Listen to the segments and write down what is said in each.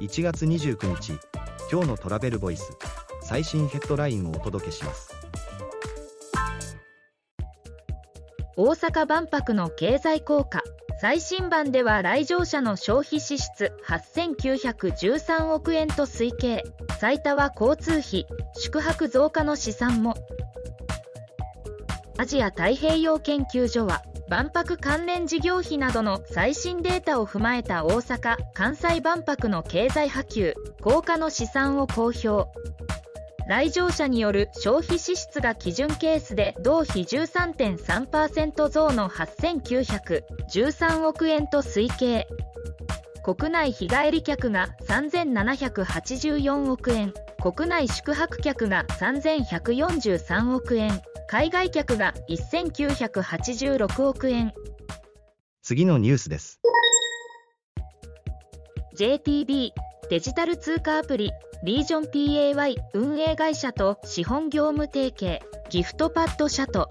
1月29日今日のトラベルボイス最新ヘッドラインをお届けします。大阪万博の経済効果最新版では来場者の消費支出8913億円と推計。最多は交通費宿泊増加の試算も。アジア太平洋研究所は万博関連事業費などの最新データを踏まえた大阪・関西万博の経済波及効果の試算を公表。来場者による消費支出が基準ケースで同比13.3%増の8913億円と推計。国内日帰り客が3784億円。国内宿泊客が3143億円。海外客が1986億円。次のニュースです。JTB デジタル通貨アプリリージョン PAY 運営会社と資本業務提携ギフトパッド社と。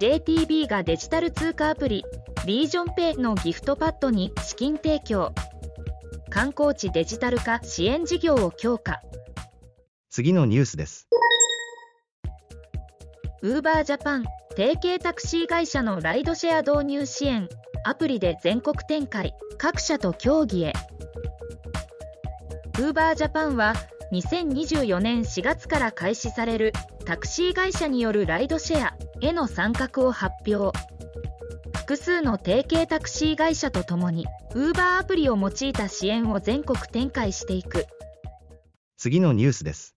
JTB がデジタル通貨アプリリージョンペイのギフトパッドに資金提供。観光地デジタル化支援事業を強化。次のニュースですウーバージャパン提携タクシー会社のライドシェア導入支援アプリで全国展開各社と協議へ。ウーバージャパンは2024年4月から開始されるタクシー会社によるライドシェアへの参画を発表。複数の提携タクシー会社とともに Uber アプリを用いた支援を全国展開していく。次のニュースです。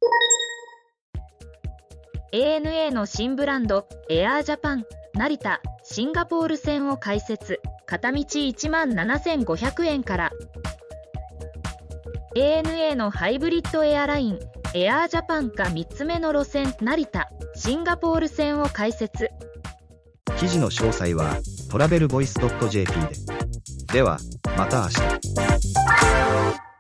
ANA の新ブランドエアージャパン成田シンガポール線を開設。片道1万7500円から。ANA のハイブリッドエアラインエアージャパンが3つ目の路線成田シンガポール線を開設。記事の詳細はトラベルボイス .jp で。ではまた明日。